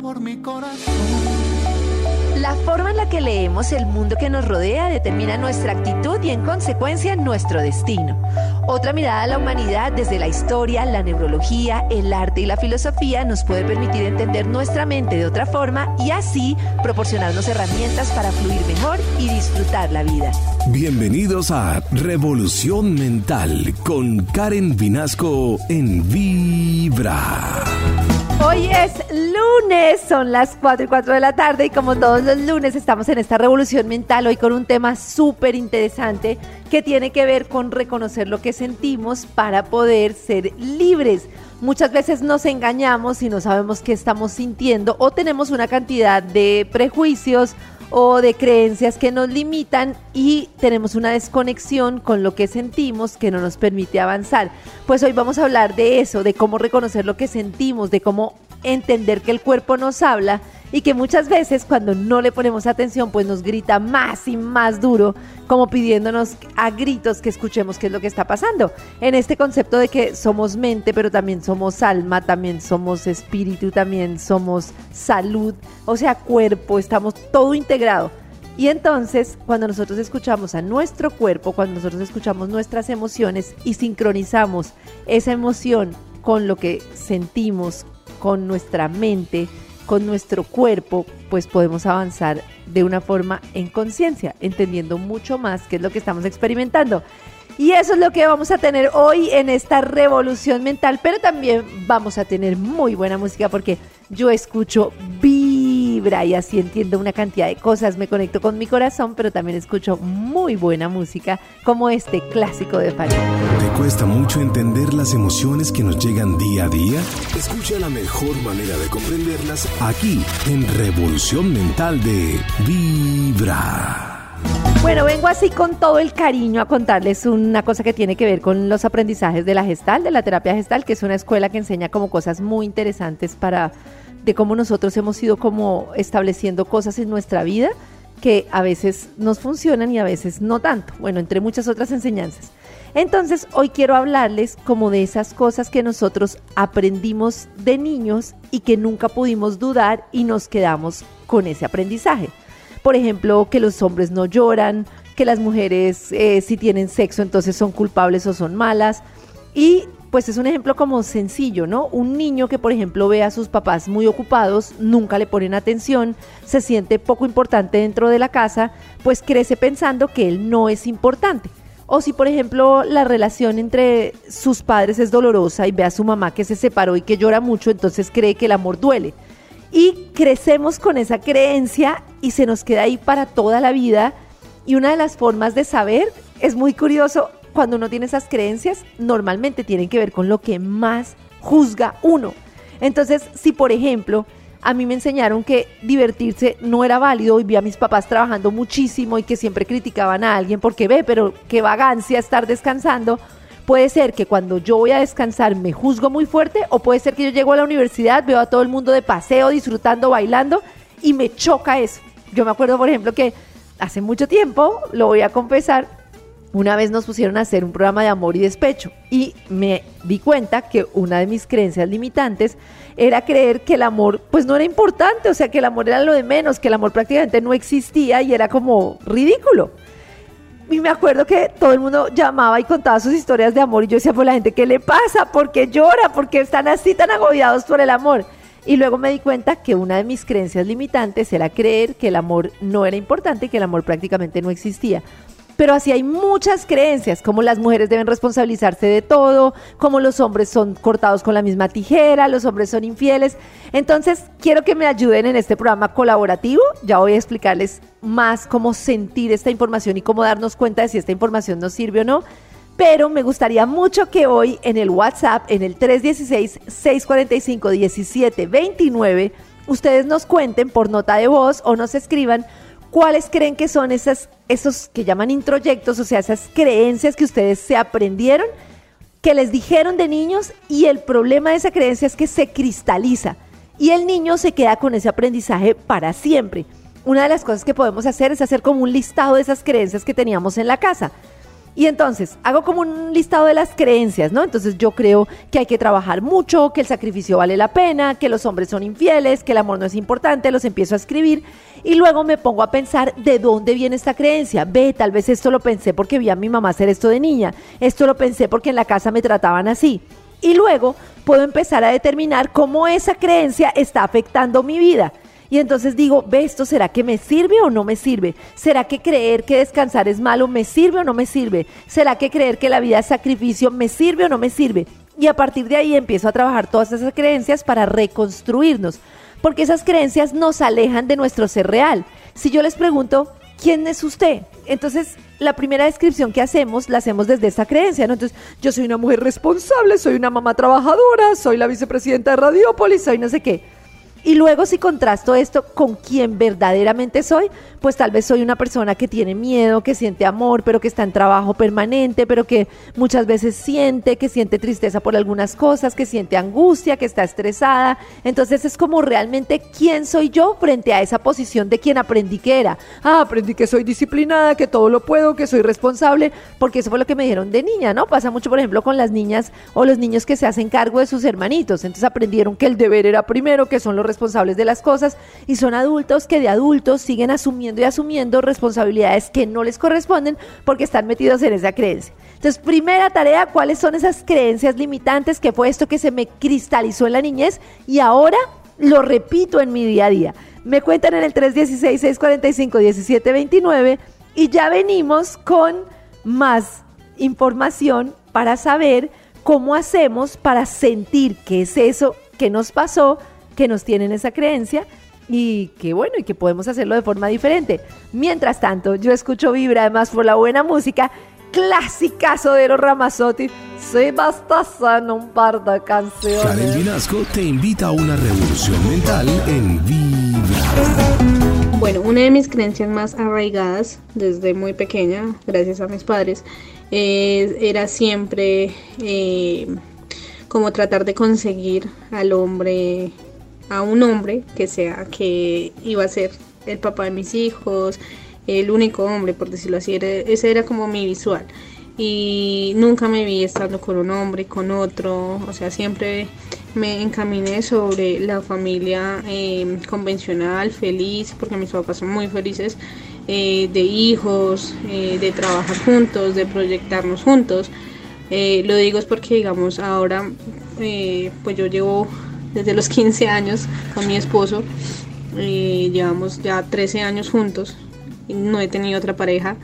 por mi corazón. La forma en la que leemos el mundo que nos rodea determina nuestra actitud y en consecuencia nuestro destino. Otra mirada a la humanidad desde la historia, la neurología, el arte y la filosofía nos puede permitir entender nuestra mente de otra forma y así proporcionarnos herramientas para fluir mejor y disfrutar la vida. Bienvenidos a Revolución Mental con Karen Vinasco en Vibra. Hoy es lunes, son las 4 y 4 de la tarde y como todos los lunes estamos en esta revolución mental hoy con un tema súper interesante que tiene que ver con reconocer lo que sentimos para poder ser libres. Muchas veces nos engañamos y no sabemos qué estamos sintiendo o tenemos una cantidad de prejuicios o de creencias que nos limitan y tenemos una desconexión con lo que sentimos que no nos permite avanzar. Pues hoy vamos a hablar de eso, de cómo reconocer lo que sentimos, de cómo entender que el cuerpo nos habla y que muchas veces cuando no le ponemos atención pues nos grita más y más duro como pidiéndonos a gritos que escuchemos qué es lo que está pasando. En este concepto de que somos mente pero también somos alma, también somos espíritu, también somos salud, o sea cuerpo, estamos todo integrado. Y entonces, cuando nosotros escuchamos a nuestro cuerpo, cuando nosotros escuchamos nuestras emociones y sincronizamos esa emoción con lo que sentimos, con nuestra mente, con nuestro cuerpo, pues podemos avanzar de una forma en conciencia, entendiendo mucho más qué es lo que estamos experimentando. Y eso es lo que vamos a tener hoy en esta revolución mental, pero también vamos a tener muy buena música porque yo escucho vibra y así entiendo una cantidad de cosas, me conecto con mi corazón, pero también escucho muy buena música como este clásico de Farid. ¿Te cuesta mucho entender las emociones que nos llegan día a día? Escucha la mejor manera de comprenderlas aquí en Revolución Mental de Vibra. Bueno, vengo así con todo el cariño a contarles una cosa que tiene que ver con los aprendizajes de la gestal, de la terapia gestal, que es una escuela que enseña como cosas muy interesantes para de cómo nosotros hemos ido como estableciendo cosas en nuestra vida que a veces nos funcionan y a veces no tanto. Bueno, entre muchas otras enseñanzas. Entonces, hoy quiero hablarles como de esas cosas que nosotros aprendimos de niños y que nunca pudimos dudar y nos quedamos con ese aprendizaje. Por ejemplo, que los hombres no lloran, que las mujeres eh, si tienen sexo entonces son culpables o son malas. Y pues es un ejemplo como sencillo, ¿no? Un niño que por ejemplo ve a sus papás muy ocupados, nunca le ponen atención, se siente poco importante dentro de la casa, pues crece pensando que él no es importante. O si por ejemplo la relación entre sus padres es dolorosa y ve a su mamá que se separó y que llora mucho, entonces cree que el amor duele y crecemos con esa creencia y se nos queda ahí para toda la vida. Y una de las formas de saber es muy curioso, cuando uno tiene esas creencias, normalmente tienen que ver con lo que más juzga uno. Entonces, si por ejemplo, a mí me enseñaron que divertirse no era válido y vi a mis papás trabajando muchísimo y que siempre criticaban a alguien porque ve, pero qué vagancia estar descansando Puede ser que cuando yo voy a descansar me juzgo muy fuerte o puede ser que yo llego a la universidad, veo a todo el mundo de paseo, disfrutando, bailando y me choca eso. Yo me acuerdo, por ejemplo, que hace mucho tiempo, lo voy a confesar, una vez nos pusieron a hacer un programa de amor y despecho y me di cuenta que una de mis creencias limitantes era creer que el amor pues no era importante, o sea, que el amor era lo de menos, que el amor prácticamente no existía y era como ridículo y me acuerdo que todo el mundo llamaba y contaba sus historias de amor y yo decía, pues la gente, ¿qué le pasa? ¿Por qué llora? ¿Por qué están así tan agobiados por el amor? Y luego me di cuenta que una de mis creencias limitantes era creer que el amor no era importante y que el amor prácticamente no existía. Pero así hay muchas creencias, como las mujeres deben responsabilizarse de todo, como los hombres son cortados con la misma tijera, los hombres son infieles. Entonces, quiero que me ayuden en este programa colaborativo. Ya voy a explicarles más cómo sentir esta información y cómo darnos cuenta de si esta información nos sirve o no. Pero me gustaría mucho que hoy en el WhatsApp, en el 316-645-1729, ustedes nos cuenten por nota de voz o nos escriban ¿Cuáles creen que son esas, esos que llaman introyectos, o sea, esas creencias que ustedes se aprendieron, que les dijeron de niños y el problema de esa creencia es que se cristaliza y el niño se queda con ese aprendizaje para siempre? Una de las cosas que podemos hacer es hacer como un listado de esas creencias que teníamos en la casa. Y entonces hago como un listado de las creencias, ¿no? Entonces yo creo que hay que trabajar mucho, que el sacrificio vale la pena, que los hombres son infieles, que el amor no es importante, los empiezo a escribir y luego me pongo a pensar de dónde viene esta creencia. Ve, tal vez esto lo pensé porque vi a mi mamá hacer esto de niña, esto lo pensé porque en la casa me trataban así. Y luego puedo empezar a determinar cómo esa creencia está afectando mi vida. Y entonces digo, ve, esto será que me sirve o no me sirve? ¿Será que creer que descansar es malo me sirve o no me sirve? ¿Será que creer que la vida es sacrificio me sirve o no me sirve? Y a partir de ahí empiezo a trabajar todas esas creencias para reconstruirnos, porque esas creencias nos alejan de nuestro ser real. Si yo les pregunto, ¿quién es usted? Entonces, la primera descripción que hacemos la hacemos desde esa creencia, ¿no? Entonces, yo soy una mujer responsable, soy una mamá trabajadora, soy la vicepresidenta de Radiópolis, soy no sé qué. Y luego si contrasto esto con quien verdaderamente soy, pues tal vez soy una persona que tiene miedo, que siente amor, pero que está en trabajo permanente, pero que muchas veces siente, que siente tristeza por algunas cosas, que siente angustia, que está estresada. Entonces es como realmente quién soy yo frente a esa posición de quien aprendí que era. Ah, aprendí que soy disciplinada, que todo lo puedo, que soy responsable, porque eso fue lo que me dijeron de niña, ¿no? Pasa mucho, por ejemplo, con las niñas o los niños que se hacen cargo de sus hermanitos. Entonces aprendieron que el deber era primero, que son los responsables de las cosas y son adultos que de adultos siguen asumiendo y asumiendo responsabilidades que no les corresponden porque están metidos en esa creencia. Entonces, primera tarea, ¿cuáles son esas creencias limitantes que fue esto que se me cristalizó en la niñez y ahora lo repito en mi día a día? Me cuentan en el 316-645-1729 y ya venimos con más información para saber cómo hacemos para sentir que es eso que nos pasó que nos tienen esa creencia y que bueno, y que podemos hacerlo de forma diferente. Mientras tanto, yo escucho Vibra además por la buena música, clasicazo de los Ramazotti. Se basta sano un par de canciones. Karen Vinasco te invita a una revolución mental en Vibra. Bueno, una de mis creencias más arraigadas desde muy pequeña, gracias a mis padres, eh, era siempre eh, como tratar de conseguir al hombre a un hombre que sea que iba a ser el papá de mis hijos, el único hombre, por decirlo así, ese era como mi visual. Y nunca me vi estando con un hombre, con otro, o sea, siempre me encaminé sobre la familia eh, convencional, feliz, porque mis papás son muy felices, eh, de hijos, eh, de trabajar juntos, de proyectarnos juntos. lo digo es porque, digamos, ahora, pues yo llevo desde los 15 años con mi esposo. Eh, llevamos ya 13 años juntos no he tenido otra pareja.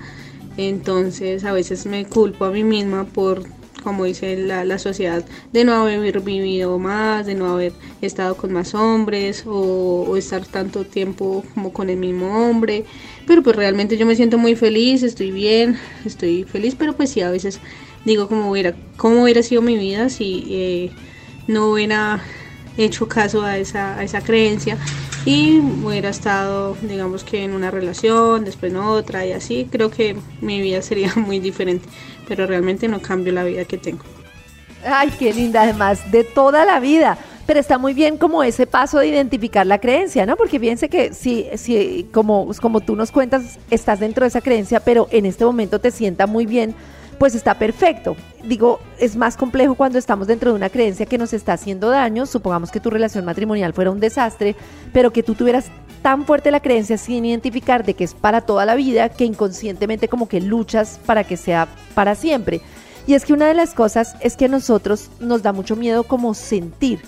Entonces a veces me culpo a mí misma por, como dice la, sociedad, de no haber vivido más, de no haber estado con más hombres o, estar tanto tiempo como con el mismo hombre. Pero pues realmente yo me siento muy feliz, estoy bien, estoy feliz, pero pues sí, a veces digo cómo hubiera, cómo hubiera sido mi vida si eh, no hubiera hecho caso a esa, a esa creencia y hubiera estado, digamos que en una relación, después en otra y así, creo que mi vida sería muy diferente, pero realmente no cambio la vida que tengo. Ay, qué linda, además, de toda la vida. Pero está muy bien como ese paso de identificar la creencia, ¿no? Porque fíjense que si, si como, como tú nos cuentas, estás dentro de esa creencia, pero en este momento te sienta muy bien pues está perfecto. Digo, es más complejo cuando estamos dentro de una creencia que nos está haciendo daño. Supongamos que tu relación matrimonial fuera un desastre, pero que tú tuvieras tan fuerte la creencia sin identificar de que es para toda la vida que inconscientemente como que luchas para que sea para siempre. Y es que una de las cosas es que a nosotros nos da mucho miedo como sentir.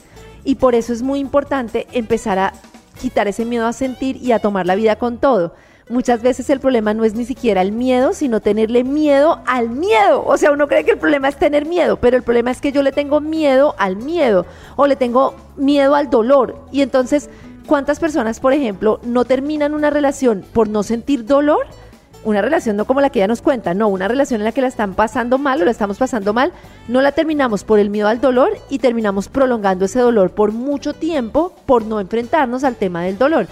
Y por eso es muy importante empezar a quitar ese miedo a sentir y a tomar la vida con todo muchas veces el problema no es ni siquiera el miedo, sino tenerle miedo al miedo. O sea, uno cree que el problema es tener miedo, pero el problema es que yo le tengo miedo al miedo o le tengo miedo al dolor. Y entonces, ¿cuántas personas, por ejemplo, no terminan una relación por no sentir dolor? Una relación no como la que ella nos cuenta, no, una relación en la que la están pasando mal o la estamos pasando mal, no la terminamos por el miedo al dolor y terminamos prolongando ese dolor por mucho tiempo por no enfrentarnos al tema del dolor.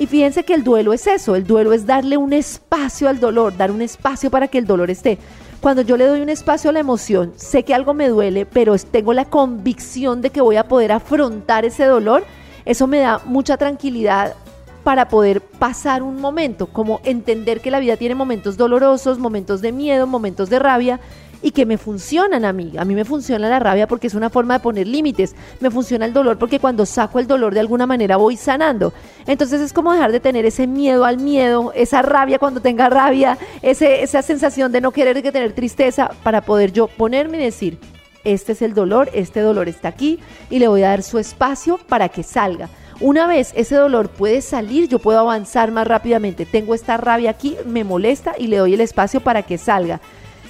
Y fíjense que el duelo es eso, el duelo es darle un espacio al dolor, dar un espacio para que el dolor esté. Cuando yo le doy un espacio a la emoción, sé que algo me duele, pero tengo la convicción de que voy a poder afrontar ese dolor, eso me da mucha tranquilidad para poder pasar un momento, como entender que la vida tiene momentos dolorosos, momentos de miedo, momentos de rabia y que me funcionan a mí. A mí me funciona la rabia porque es una forma de poner límites. Me funciona el dolor porque cuando saco el dolor de alguna manera voy sanando. Entonces es como dejar de tener ese miedo al miedo, esa rabia cuando tenga rabia, ese, esa sensación de no querer que tener tristeza para poder yo ponerme y decir, este es el dolor, este dolor está aquí y le voy a dar su espacio para que salga. Una vez ese dolor puede salir, yo puedo avanzar más rápidamente. Tengo esta rabia aquí, me molesta y le doy el espacio para que salga.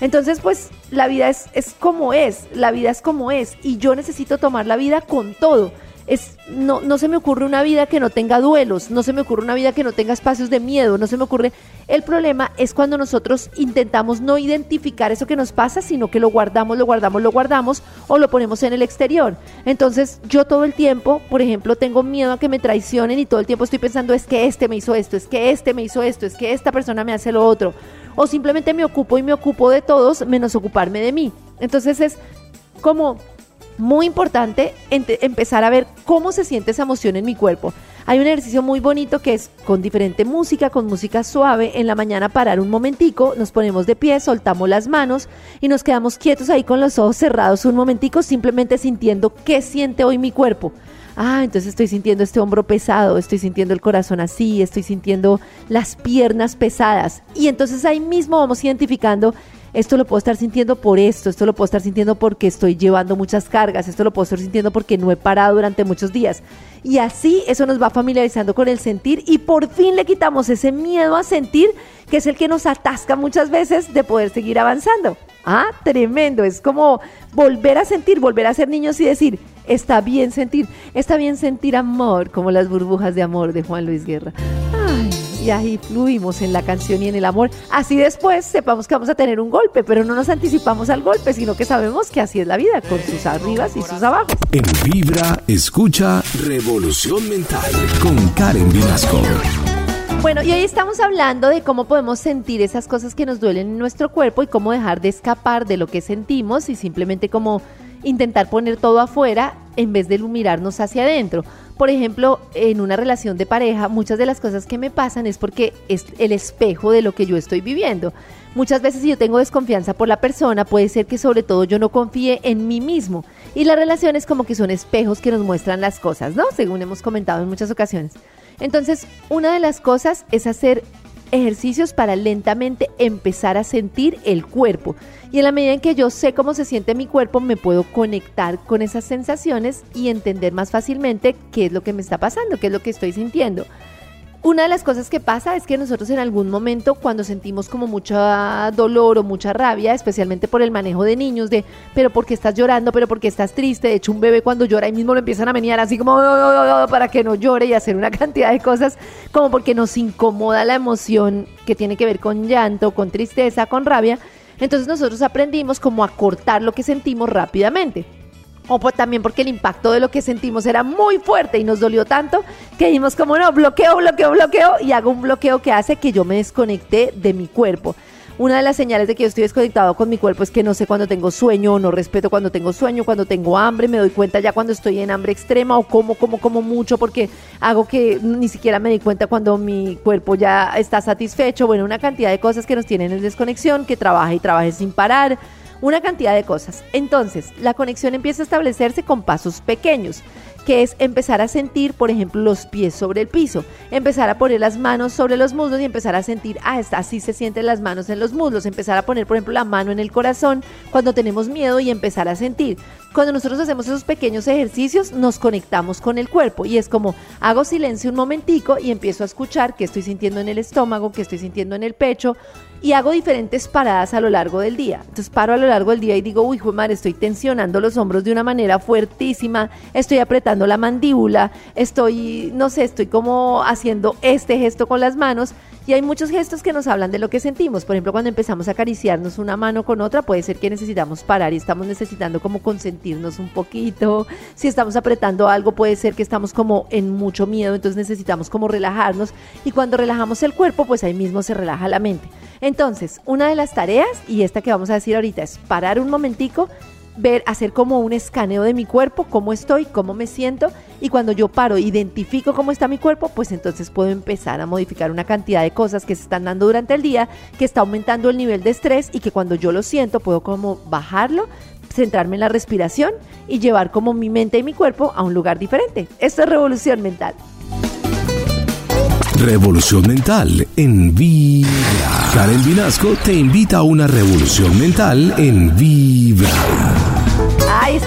Entonces, pues la vida es, es como es, la vida es como es y yo necesito tomar la vida con todo. Es, no, no se me ocurre una vida que no tenga duelos, no se me ocurre una vida que no tenga espacios de miedo, no se me ocurre... El problema es cuando nosotros intentamos no identificar eso que nos pasa, sino que lo guardamos, lo guardamos, lo guardamos o lo ponemos en el exterior. Entonces yo todo el tiempo, por ejemplo, tengo miedo a que me traicionen y todo el tiempo estoy pensando es que este me hizo esto, es que este me hizo esto, es que esta persona me hace lo otro o simplemente me ocupo y me ocupo de todos menos ocuparme de mí. Entonces es como muy importante empezar a ver cómo se siente esa emoción en mi cuerpo. Hay un ejercicio muy bonito que es con diferente música, con música suave, en la mañana parar un momentico, nos ponemos de pie, soltamos las manos y nos quedamos quietos ahí con los ojos cerrados un momentico, simplemente sintiendo qué siente hoy mi cuerpo ah, entonces estoy sintiendo este hombro pesado, estoy sintiendo el corazón así, estoy sintiendo las piernas pesadas. Y entonces ahí mismo vamos identificando, esto lo puedo estar sintiendo por esto, esto lo puedo estar sintiendo porque estoy llevando muchas cargas, esto lo puedo estar sintiendo porque no he parado durante muchos días. Y así eso nos va familiarizando con el sentir y por fin le quitamos ese miedo a sentir que es el que nos atasca muchas veces de poder seguir avanzando. Ah, tremendo, es como volver a sentir, volver a ser niños y decir, Está bien sentir, está bien sentir amor, como las burbujas de amor de Juan Luis Guerra. Ay, y ahí fluimos en la canción y en el amor. Así después sepamos que vamos a tener un golpe, pero no nos anticipamos al golpe, sino que sabemos que así es la vida, con sus arribas y sus abajos. En Vibra, escucha Revolución Mental con Karen Vinasco. Bueno, y hoy estamos hablando de cómo podemos sentir esas cosas que nos duelen en nuestro cuerpo y cómo dejar de escapar de lo que sentimos y simplemente como intentar poner todo afuera en vez de mirarnos hacia adentro. Por ejemplo, en una relación de pareja, muchas de las cosas que me pasan es porque es el espejo de lo que yo estoy viviendo. Muchas veces si yo tengo desconfianza por la persona, puede ser que sobre todo yo no confíe en mí mismo. Y las relaciones como que son espejos que nos muestran las cosas, ¿no? Según hemos comentado en muchas ocasiones. Entonces, una de las cosas es hacer ejercicios para lentamente empezar a sentir el cuerpo. Y en la medida en que yo sé cómo se siente mi cuerpo, me puedo conectar con esas sensaciones y entender más fácilmente qué es lo que me está pasando, qué es lo que estoy sintiendo. Una de las cosas que pasa es que nosotros en algún momento cuando sentimos como mucho dolor o mucha rabia, especialmente por el manejo de niños, de pero porque estás llorando, pero porque estás triste, de hecho un bebé cuando llora ahí mismo lo empiezan a menear así como para que no llore y hacer una cantidad de cosas como porque nos incomoda la emoción que tiene que ver con llanto, con tristeza, con rabia. Entonces nosotros aprendimos como a cortar lo que sentimos rápidamente o también porque el impacto de lo que sentimos era muy fuerte y nos dolió tanto que dijimos como no, bloqueo, bloqueo, bloqueo y hago un bloqueo que hace que yo me desconecte de mi cuerpo. Una de las señales de que yo estoy desconectado con mi cuerpo es que no sé cuando tengo sueño no respeto cuando tengo sueño, cuando tengo hambre, me doy cuenta ya cuando estoy en hambre extrema o como, como, como mucho porque hago que ni siquiera me di cuenta cuando mi cuerpo ya está satisfecho. Bueno, una cantidad de cosas que nos tienen en desconexión, que trabaja y trabaje sin parar una cantidad de cosas. Entonces, la conexión empieza a establecerse con pasos pequeños que es empezar a sentir, por ejemplo, los pies sobre el piso, empezar a poner las manos sobre los muslos y empezar a sentir, ah, así se sienten las manos en los muslos, empezar a poner, por ejemplo, la mano en el corazón cuando tenemos miedo y empezar a sentir. Cuando nosotros hacemos esos pequeños ejercicios, nos conectamos con el cuerpo y es como hago silencio un momentico y empiezo a escuchar qué estoy sintiendo en el estómago, qué estoy sintiendo en el pecho, y hago diferentes paradas a lo largo del día. Entonces paro a lo largo del día y digo, uy, madre, estoy tensionando los hombros de una manera fuertísima, estoy apretando la mandíbula, estoy, no sé, estoy como haciendo este gesto con las manos. Y hay muchos gestos que nos hablan de lo que sentimos. Por ejemplo, cuando empezamos a acariciarnos una mano con otra, puede ser que necesitamos parar y estamos necesitando como consentirnos un poquito. Si estamos apretando algo, puede ser que estamos como en mucho miedo, entonces necesitamos como relajarnos. Y cuando relajamos el cuerpo, pues ahí mismo se relaja la mente. Entonces, una de las tareas, y esta que vamos a decir ahorita, es parar un momentico, ver, hacer como un escaneo de mi cuerpo, cómo estoy, cómo me siento, y cuando yo paro, identifico cómo está mi cuerpo, pues entonces puedo empezar a modificar una cantidad de cosas que se están dando durante el día, que está aumentando el nivel de estrés y que cuando yo lo siento puedo como bajarlo, centrarme en la respiración y llevar como mi mente y mi cuerpo a un lugar diferente. Esto es revolución mental. Revolución Mental en Vibra. Karen Vinasco te invita a una revolución mental en Vibra.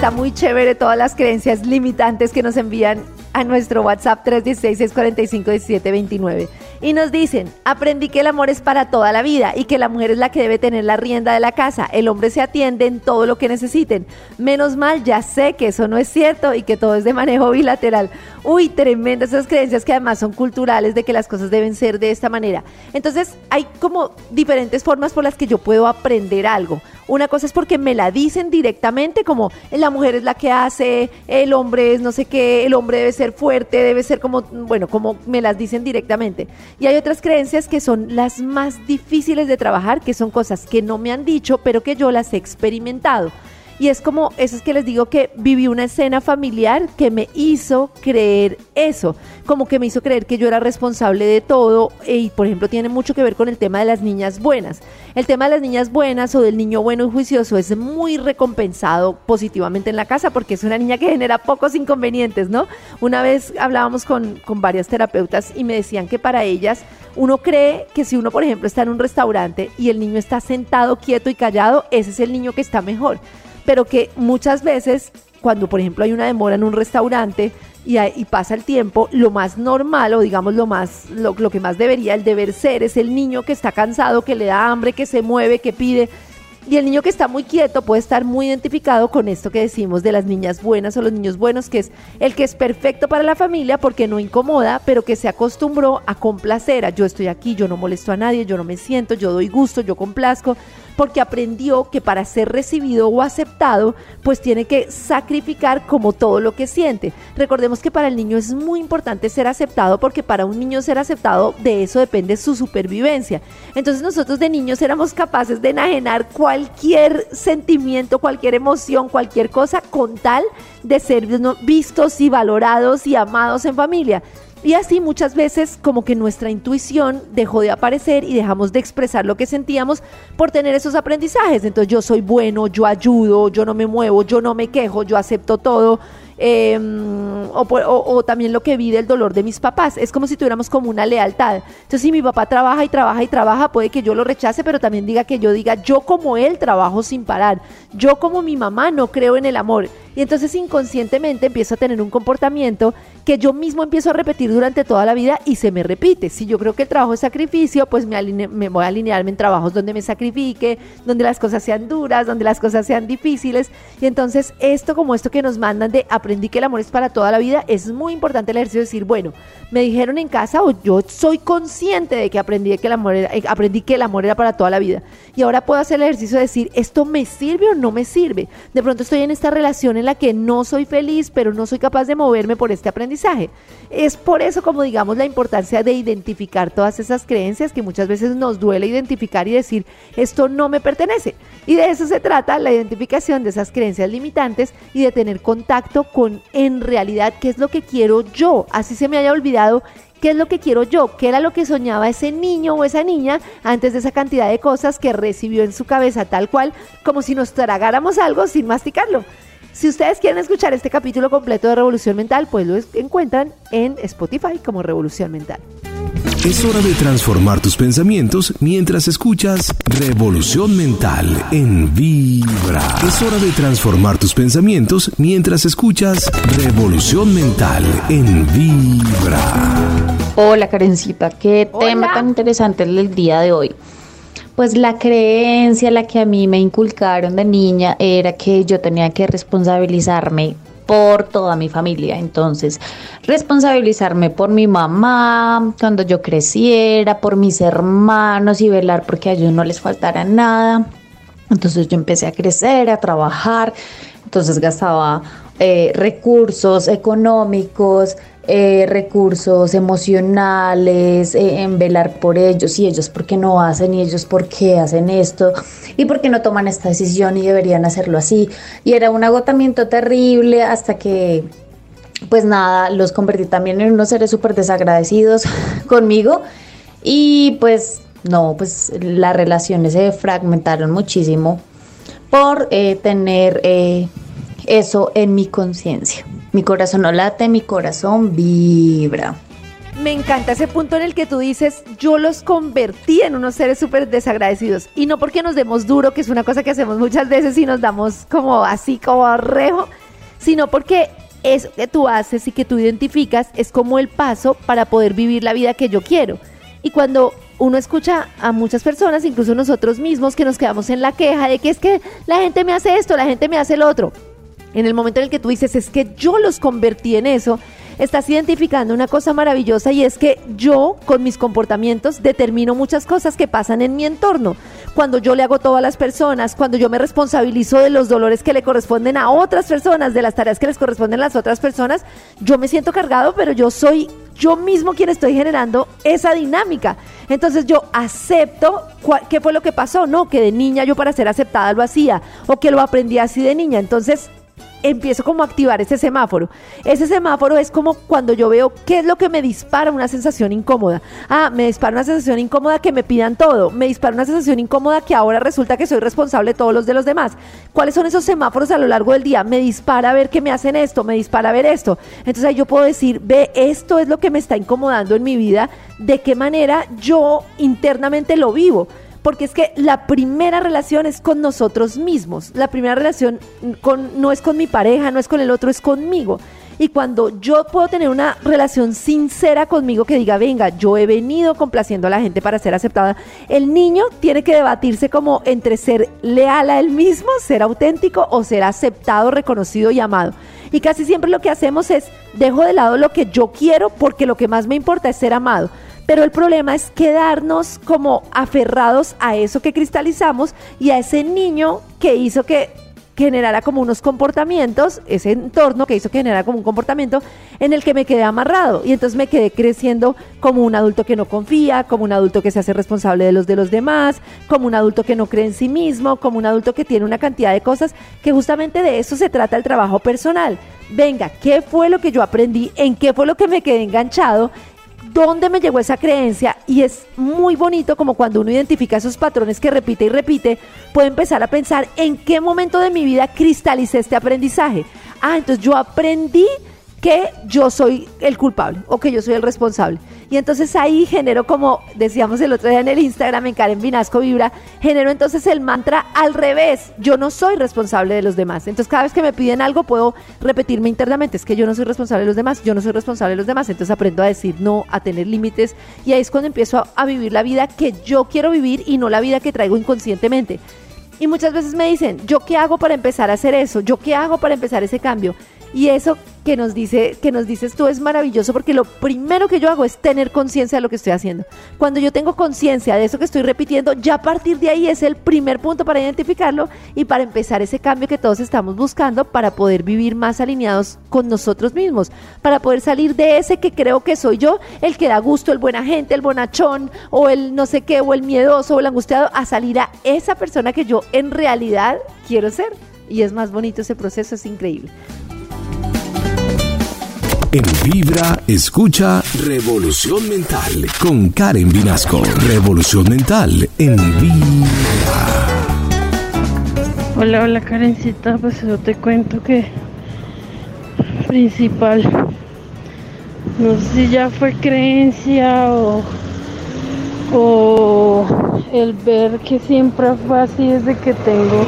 Está muy chévere todas las creencias limitantes que nos envían a nuestro WhatsApp 316-645-1729 y nos dicen, aprendí que el amor es para toda la vida y que la mujer es la que debe tener la rienda de la casa, el hombre se atiende en todo lo que necesiten. Menos mal, ya sé que eso no es cierto y que todo es de manejo bilateral. Uy, tremendas esas creencias que además son culturales de que las cosas deben ser de esta manera. Entonces, hay como diferentes formas por las que yo puedo aprender algo. Una cosa es porque me la dicen directamente, como la mujer es la que hace, el hombre es no sé qué, el hombre debe ser fuerte, debe ser como, bueno, como me las dicen directamente. Y hay otras creencias que son las más difíciles de trabajar, que son cosas que no me han dicho, pero que yo las he experimentado. Y es como, eso es que les digo que viví una escena familiar que me hizo creer eso, como que me hizo creer que yo era responsable de todo y por ejemplo tiene mucho que ver con el tema de las niñas buenas. El tema de las niñas buenas o del niño bueno y juicioso es muy recompensado positivamente en la casa porque es una niña que genera pocos inconvenientes, ¿no? Una vez hablábamos con, con varias terapeutas y me decían que para ellas uno cree que si uno, por ejemplo, está en un restaurante y el niño está sentado, quieto y callado, ese es el niño que está mejor pero que muchas veces cuando por ejemplo hay una demora en un restaurante y, pasa el tiempo, lo más normal o digamos lo más lo, lo, que más debería el deber ser es el niño que está cansado, que le da hambre, que se mueve, que pide. Y el niño que está muy quieto puede estar muy identificado con esto que decimos de las niñas buenas o los niños buenos, que es el que es perfecto para la familia porque no incomoda, pero que se acostumbró a complacer. A yo estoy aquí, yo no molesto a nadie, yo no me siento, yo doy gusto, yo complazco porque aprendió que para ser recibido o aceptado, pues tiene que sacrificar como todo lo que siente. Recordemos que para el niño es muy importante ser aceptado porque para un niño ser aceptado de eso depende su supervivencia. Entonces nosotros de niños éramos capaces de enajenar cualquier sentimiento, cualquier emoción, cualquier cosa con tal de ser vistos y valorados y amados en familia. Y así muchas veces como que nuestra intuición dejó de aparecer y dejamos de expresar lo que sentíamos por tener esos aprendizajes. Entonces yo soy bueno, yo ayudo, yo no me muevo, yo no me quejo, yo acepto todo. Em, o, también lo que vi del dolor de mis papás. Es como si tuviéramos como una lealtad. Entonces, si mi papá trabaja y trabaja y trabaja, puede que yo lo rechace, pero también diga que yo diga, yo como él trabajo sin parar. Yo como mi mamá no creo en el amor. Y entonces inconscientemente empiezo a tener un comportamiento que yo mismo empiezo a repetir durante toda la vida y se me repite. Si yo creo que el trabajo es sacrificio, pues me, me voy a alinearme en trabajos donde me sacrifique, donde las cosas sean duras, donde las cosas sean difíciles. Y entonces esto como esto que nos mandan de aprendí que el amor es para toda la vida, es muy importante el ejercicio de decir, bueno, me dijeron en casa o yo soy consciente de que aprendí que el amor era, eh, aprendí que el amor era para toda la vida. Y ahora puedo hacer el ejercicio de decir, ¿esto me sirve o no me sirve? De pronto estoy en esta relación la que no soy feliz, pero no soy capaz de moverme por este aprendizaje. Es por eso, como digamos, la importancia de identificar todas esas creencias que muchas veces nos duele identificar y decir, esto no me pertenece. Y de eso se trata la identificación de esas creencias limitantes y de tener contacto con en realidad qué es lo que quiero yo. Así se me haya olvidado qué es lo que quiero yo, qué era lo que soñaba ese niño o esa niña antes de esa cantidad de cosas que recibió en su cabeza tal cual, como si nos tragáramos algo sin masticarlo. Si ustedes quieren escuchar este capítulo completo de Revolución Mental, pues lo encuentran en Spotify como Revolución Mental. Es hora de transformar tus pensamientos mientras escuchas Revolución Mental en Vibra. Es hora de transformar tus pensamientos mientras escuchas Revolución Mental en Vibra. Hola Karencita, qué tema tan interesante el del día de hoy. Pues la creencia, la que a mí me inculcaron de niña, era que yo tenía que responsabilizarme por toda mi familia. Entonces, responsabilizarme por mi mamá cuando yo creciera, por mis hermanos y velar porque a ellos no les faltara nada. Entonces yo empecé a crecer, a trabajar, entonces gastaba eh, recursos económicos, eh, recursos emocionales, eh, en velar por ellos y ellos por qué no hacen y ellos por qué hacen esto y por qué no toman esta decisión y deberían hacerlo así. Y era un agotamiento terrible hasta que, pues nada, los convertí también en unos seres súper desagradecidos conmigo y pues no, pues las relaciones se fragmentaron muchísimo por eh, tener eso en mi conciencia. Mi corazón no late, mi corazón vibra. Me encanta ese punto en el que tú dices, yo los convertí en unos seres súper desagradecidos. Y no porque nos demos duro, que es una cosa que hacemos muchas veces y nos damos como así, como rejo, sino porque eso que tú haces y que tú identificas es como el paso para poder vivir la vida que yo quiero. Y cuando uno escucha a muchas personas, incluso nosotros mismos, que nos quedamos en la queja de que es que la gente me hace esto, la gente me hace lo otro en el momento en el que tú dices, es que yo los convertí en eso, estás identificando una cosa maravillosa y es que yo con mis comportamientos determino muchas cosas que pasan en mi entorno. Cuando yo le hago todo a las personas, cuando yo me responsabilizo de los dolores que le corresponden a otras personas, de las tareas que les corresponden a las otras personas, yo me siento cargado, pero yo soy yo mismo quien estoy generando esa dinámica. Entonces yo acepto qué fue lo que pasó, no, que de niña yo para ser aceptada lo hacía o que lo aprendí así de niña. Entonces empiezo como a activar ese semáforo. Ese semáforo es como cuando yo veo qué es lo que me dispara una sensación incómoda. Ah, me dispara una sensación incómoda que me pidan todo. Me dispara una sensación incómoda que ahora resulta que soy responsable de todos los de los demás. ¿Cuáles son esos semáforos a lo largo del día? Me dispara a ver que me hacen esto, me dispara a ver esto. Entonces ahí yo puedo decir, ve, esto es lo que me está incomodando en mi vida, de qué manera yo internamente lo vivo porque es que la primera relación es con nosotros mismos. La primera relación con, no es con mi pareja, no es con el otro, es conmigo. Y cuando yo puedo tener una relación sincera conmigo que diga, venga, yo he venido complaciendo a la gente para ser aceptada, el niño tiene que debatirse como entre ser leal a él mismo, ser auténtico o ser aceptado, reconocido y amado. Y casi siempre lo que hacemos es, dejo de lado lo que yo quiero porque lo que más me importa es ser amado. Pero el problema es quedarnos como aferrados a eso que cristalizamos y a ese niño que hizo que generara como unos comportamientos, ese entorno que hizo que generara como un comportamiento en el que me quedé amarrado y entonces me quedé creciendo como un adulto que no confía, como un adulto que se hace responsable de los de los demás, como un adulto que no cree en sí mismo, como un adulto que tiene una cantidad de cosas que justamente de eso se trata el trabajo personal. Venga, ¿qué fue lo que yo aprendí? ¿En qué fue lo que me quedé enganchado? Dónde me llegó esa creencia y es muy bonito como cuando uno identifica esos patrones que repite y repite, puede empezar a pensar en qué momento de mi vida cristalicé este aprendizaje. Ah, entonces yo aprendí que yo soy el culpable o que yo soy el responsable. Y entonces ahí genero, como decíamos el otro día en el Instagram, en Karen Vinasco Vibra, genero entonces el mantra al revés. Yo no soy responsable de los demás. Entonces cada vez que me piden algo puedo repetirme internamente, es que yo no soy responsable de los demás, yo no soy responsable de los demás. Entonces aprendo a decir no, a tener límites. Y ahí es cuando empiezo a, a vivir la vida que yo quiero vivir y no la vida que traigo inconscientemente. Y muchas veces me dicen, ¿yo qué hago para empezar a hacer eso? ¿Yo qué hago para empezar ese cambio? Y eso que nos dice, que nos dices tú es maravilloso porque lo primero que yo hago es tener conciencia de lo que estoy haciendo. Cuando yo tengo conciencia de eso que estoy repitiendo, ya a partir de ahí es el primer punto para identificarlo y para empezar ese cambio que todos estamos buscando para poder vivir más alineados con nosotros mismos, para poder salir de ese que creo que soy yo, el que da gusto, el buena gente, el bonachón o el no sé qué o el miedoso o el angustiado, a salir a esa persona que yo en realidad quiero ser. Y es más bonito ese proceso, es increíble. En Vibra, escucha Revolución Mental con Karen Vinasco. Revolución Mental en Vibra. Hola, hola Karencita, pues yo te cuento que principal, no sé si ya fue creencia o, o el ver que siempre fue así desde que tengo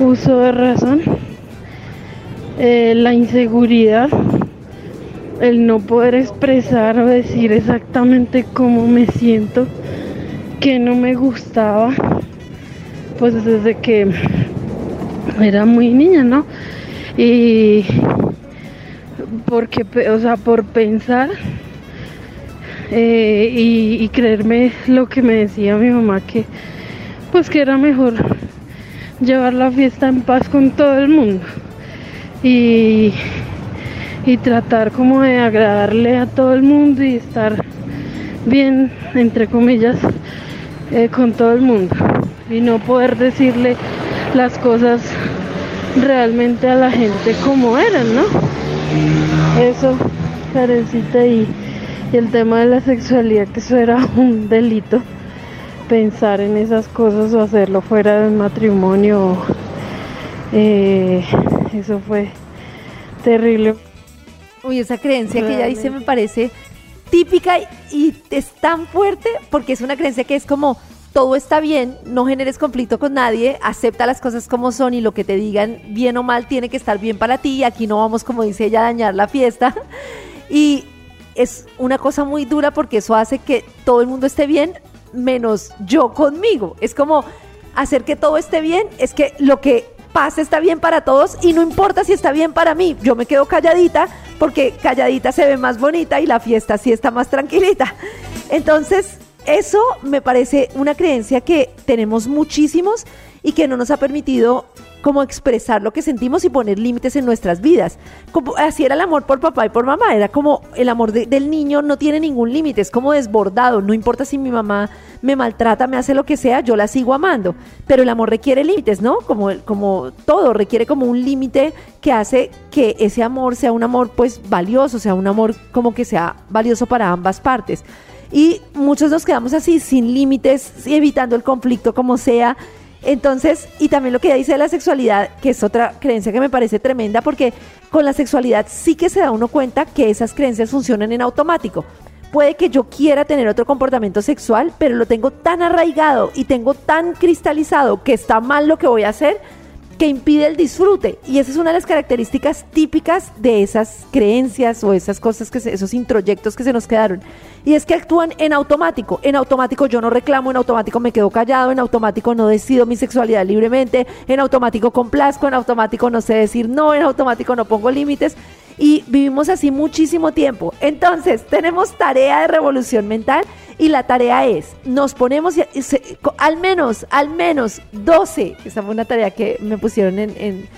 uso de razón, eh, la inseguridad el no poder expresar o decir exactamente cómo me siento, que no me gustaba, pues desde que era muy niña, ¿no? Y porque, o sea, por pensar eh, y, y, creerme lo que me decía mi mamá, que pues que era mejor llevar la fiesta en paz con todo el mundo. Y y tratar como de agradarle a todo el mundo y estar bien, entre comillas, eh, con todo el mundo y no poder decirle las cosas realmente a la gente como eran, ¿no? Eso, carecita y, y el tema de la sexualidad, que eso era un delito, pensar en esas cosas o hacerlo fuera del matrimonio, eh, eso fue terrible. Uy, esa creencia que ella dice me parece típica y es tan fuerte porque es una creencia que es como todo está bien, no generes conflicto con nadie, acepta las cosas como son y lo que te digan, bien o mal, tiene que estar bien para ti. Aquí no vamos, como dice ella, a dañar la fiesta. Y es una cosa muy dura porque eso hace que todo el mundo esté bien, menos yo conmigo. Es como hacer que todo esté bien, es que lo que pasa está bien para todos y no importa si está bien para mí, yo me quedo calladita porque calladita se ve más bonita y la fiesta sí está más tranquilita. Entonces, eso me parece una creencia que tenemos muchísimos y que no nos ha permitido como expresar lo que sentimos y poner límites en nuestras vidas. Como, así era el amor por papá y por mamá, era como el amor del niño no tiene ningún límite, es como desbordado, no importa si mi mamá me maltrata, me hace lo que sea, yo la sigo amando, pero el amor requiere límites, ¿no? Como, como todo, requiere como un límite que hace que ese amor sea un amor pues valioso, sea un amor como que sea valioso para ambas partes y muchos nos quedamos así, sin límites, evitando el conflicto como sea. Entonces, y también lo que ella dice de la sexualidad, que es otra creencia que me parece tremenda, porque con la sexualidad sí que se da uno cuenta que esas creencias funcionan en automático. Puede que yo quiera tener otro comportamiento sexual, pero lo tengo tan arraigado y tengo tan cristalizado que está mal lo que voy a hacer, impide el disfrute. Y esa es una de las características típicas de esas creencias o esas cosas, que esos introyectos que se nos quedaron. Y es que actúan en automático. En automático yo no reclamo, en automático me quedo callado, en automático no decido mi sexualidad libremente, en automático complazco, en automático no sé decir no, en automático no pongo límites. Y vivimos así muchísimo tiempo. Entonces, tenemos tarea de revolución mental y la tarea es, nos ponemos al menos, al menos 12, esa fue una tarea que me pusieron en, en,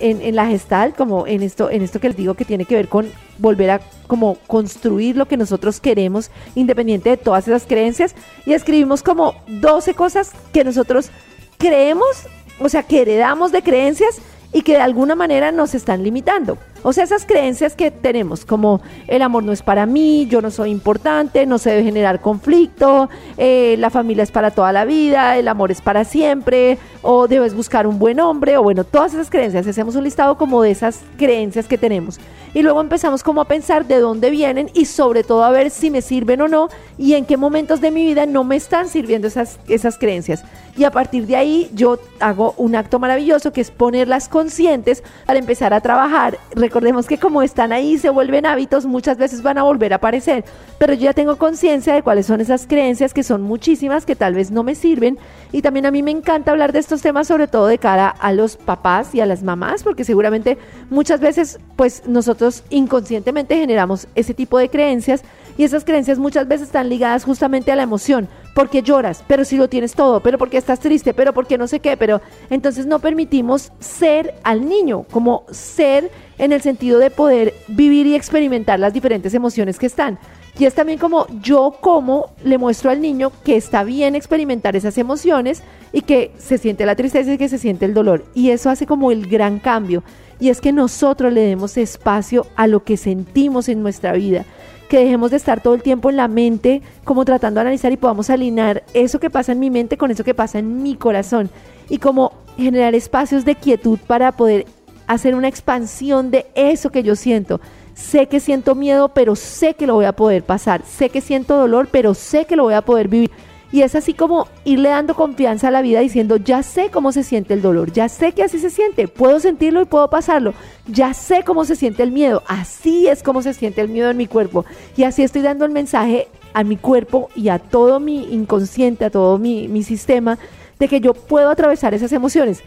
en, la gestal, como en esto, en esto que les digo que tiene que ver con volver a como construir lo que nosotros queremos, independiente de todas esas creencias, y escribimos como 12 cosas que nosotros creemos, o sea, que heredamos de creencias y que de alguna manera nos están limitando. O sea, esas creencias que tenemos, como el amor no es para mí, yo no soy importante, no se debe generar conflicto, eh, la familia es para toda la vida, el amor es para siempre, o debes buscar un buen hombre, o bueno, todas esas creencias. Hacemos un listado como de esas creencias que tenemos. Y luego empezamos como a pensar de dónde vienen y sobre todo a ver si me sirven o no y en qué momentos de mi vida no me están sirviendo esas, esas creencias. Y a partir de ahí yo hago un acto maravilloso que es ponerlas conscientes para empezar a trabajar Recordemos que como están ahí, se vuelven hábitos, muchas veces van a volver a aparecer, pero yo ya tengo conciencia de cuáles son esas creencias, que son muchísimas, que tal vez no me sirven. Y también a mí me encanta hablar de estos temas, sobre todo de cara a los papás y a las mamás, porque seguramente muchas veces, pues nosotros inconscientemente generamos ese tipo de creencias y esas creencias muchas veces están ligadas justamente a la emoción. porque lloras? Pero si lo tienes todo, pero porque estás triste, pero porque no sé qué, pero entonces no permitimos ser al niño, como ser en el sentido de poder vivir y experimentar las diferentes emociones que están. Y es también como yo como le muestro al niño que está bien experimentar esas emociones y que se siente la tristeza y que se siente el dolor. Y eso hace como el gran cambio. Y es que nosotros le demos espacio a lo que sentimos en nuestra vida que dejemos de estar todo el tiempo en la mente, como tratando de analizar y podamos alinear eso que pasa en mi mente con eso que pasa en mi corazón y como generar espacios de quietud para poder hacer una expansión de eso que yo siento. Sé que siento miedo, pero sé que lo voy a poder pasar. Sé que siento dolor, pero sé que lo voy a poder vivir. Y es así como irle dando confianza a la vida diciendo, ya sé cómo se siente el dolor, ya sé que así se siente, puedo sentirlo y puedo pasarlo, ya sé cómo se siente el miedo, así es como se siente el miedo en mi cuerpo. Y así estoy dando el mensaje a mi cuerpo y a todo mi inconsciente, a todo mi, mi sistema, de que yo puedo atravesar esas emociones.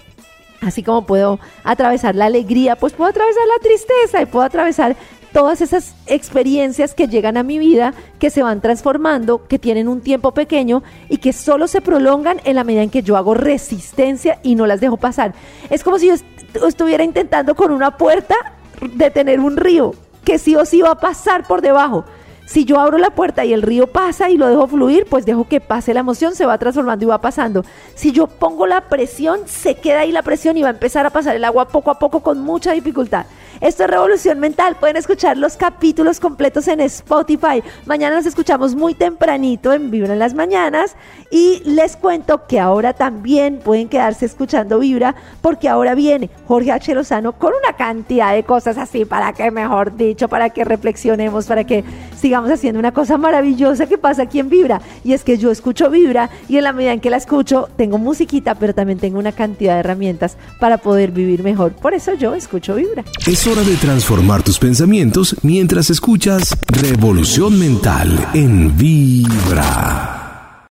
Así como puedo atravesar la alegría, pues puedo atravesar la tristeza y puedo atravesar todas esas experiencias que llegan a mi vida, que se van transformando, que tienen un tiempo pequeño y que solo se prolongan en la medida en que yo hago resistencia y no las dejo pasar. Es como si yo estuviera intentando con una puerta detener un río que sí o sí va a pasar por debajo. Si yo abro la puerta y el río pasa y lo dejo fluir, pues dejo que pase la emoción, se va transformando y va pasando. Si yo pongo la presión, se queda ahí la presión y va a empezar a pasar el agua poco a poco con mucha dificultad. Esto es Revolución Mental. Pueden escuchar los capítulos completos en Spotify. Mañana nos escuchamos muy tempranito en Vibra en las mañanas. Y les cuento que ahora también pueden quedarse escuchando Vibra porque ahora viene Jorge H. Lozano con una cantidad de cosas así para que, mejor dicho, para que reflexionemos, para que sigamos haciendo una cosa maravillosa que pasa aquí en Vibra. Y es que yo escucho Vibra y en la medida en que la escucho tengo musiquita, pero también tengo una cantidad de herramientas para poder vivir mejor. Por eso yo escucho Vibra hora de transformar tus pensamientos mientras escuchas Revolución Mental en Vibra.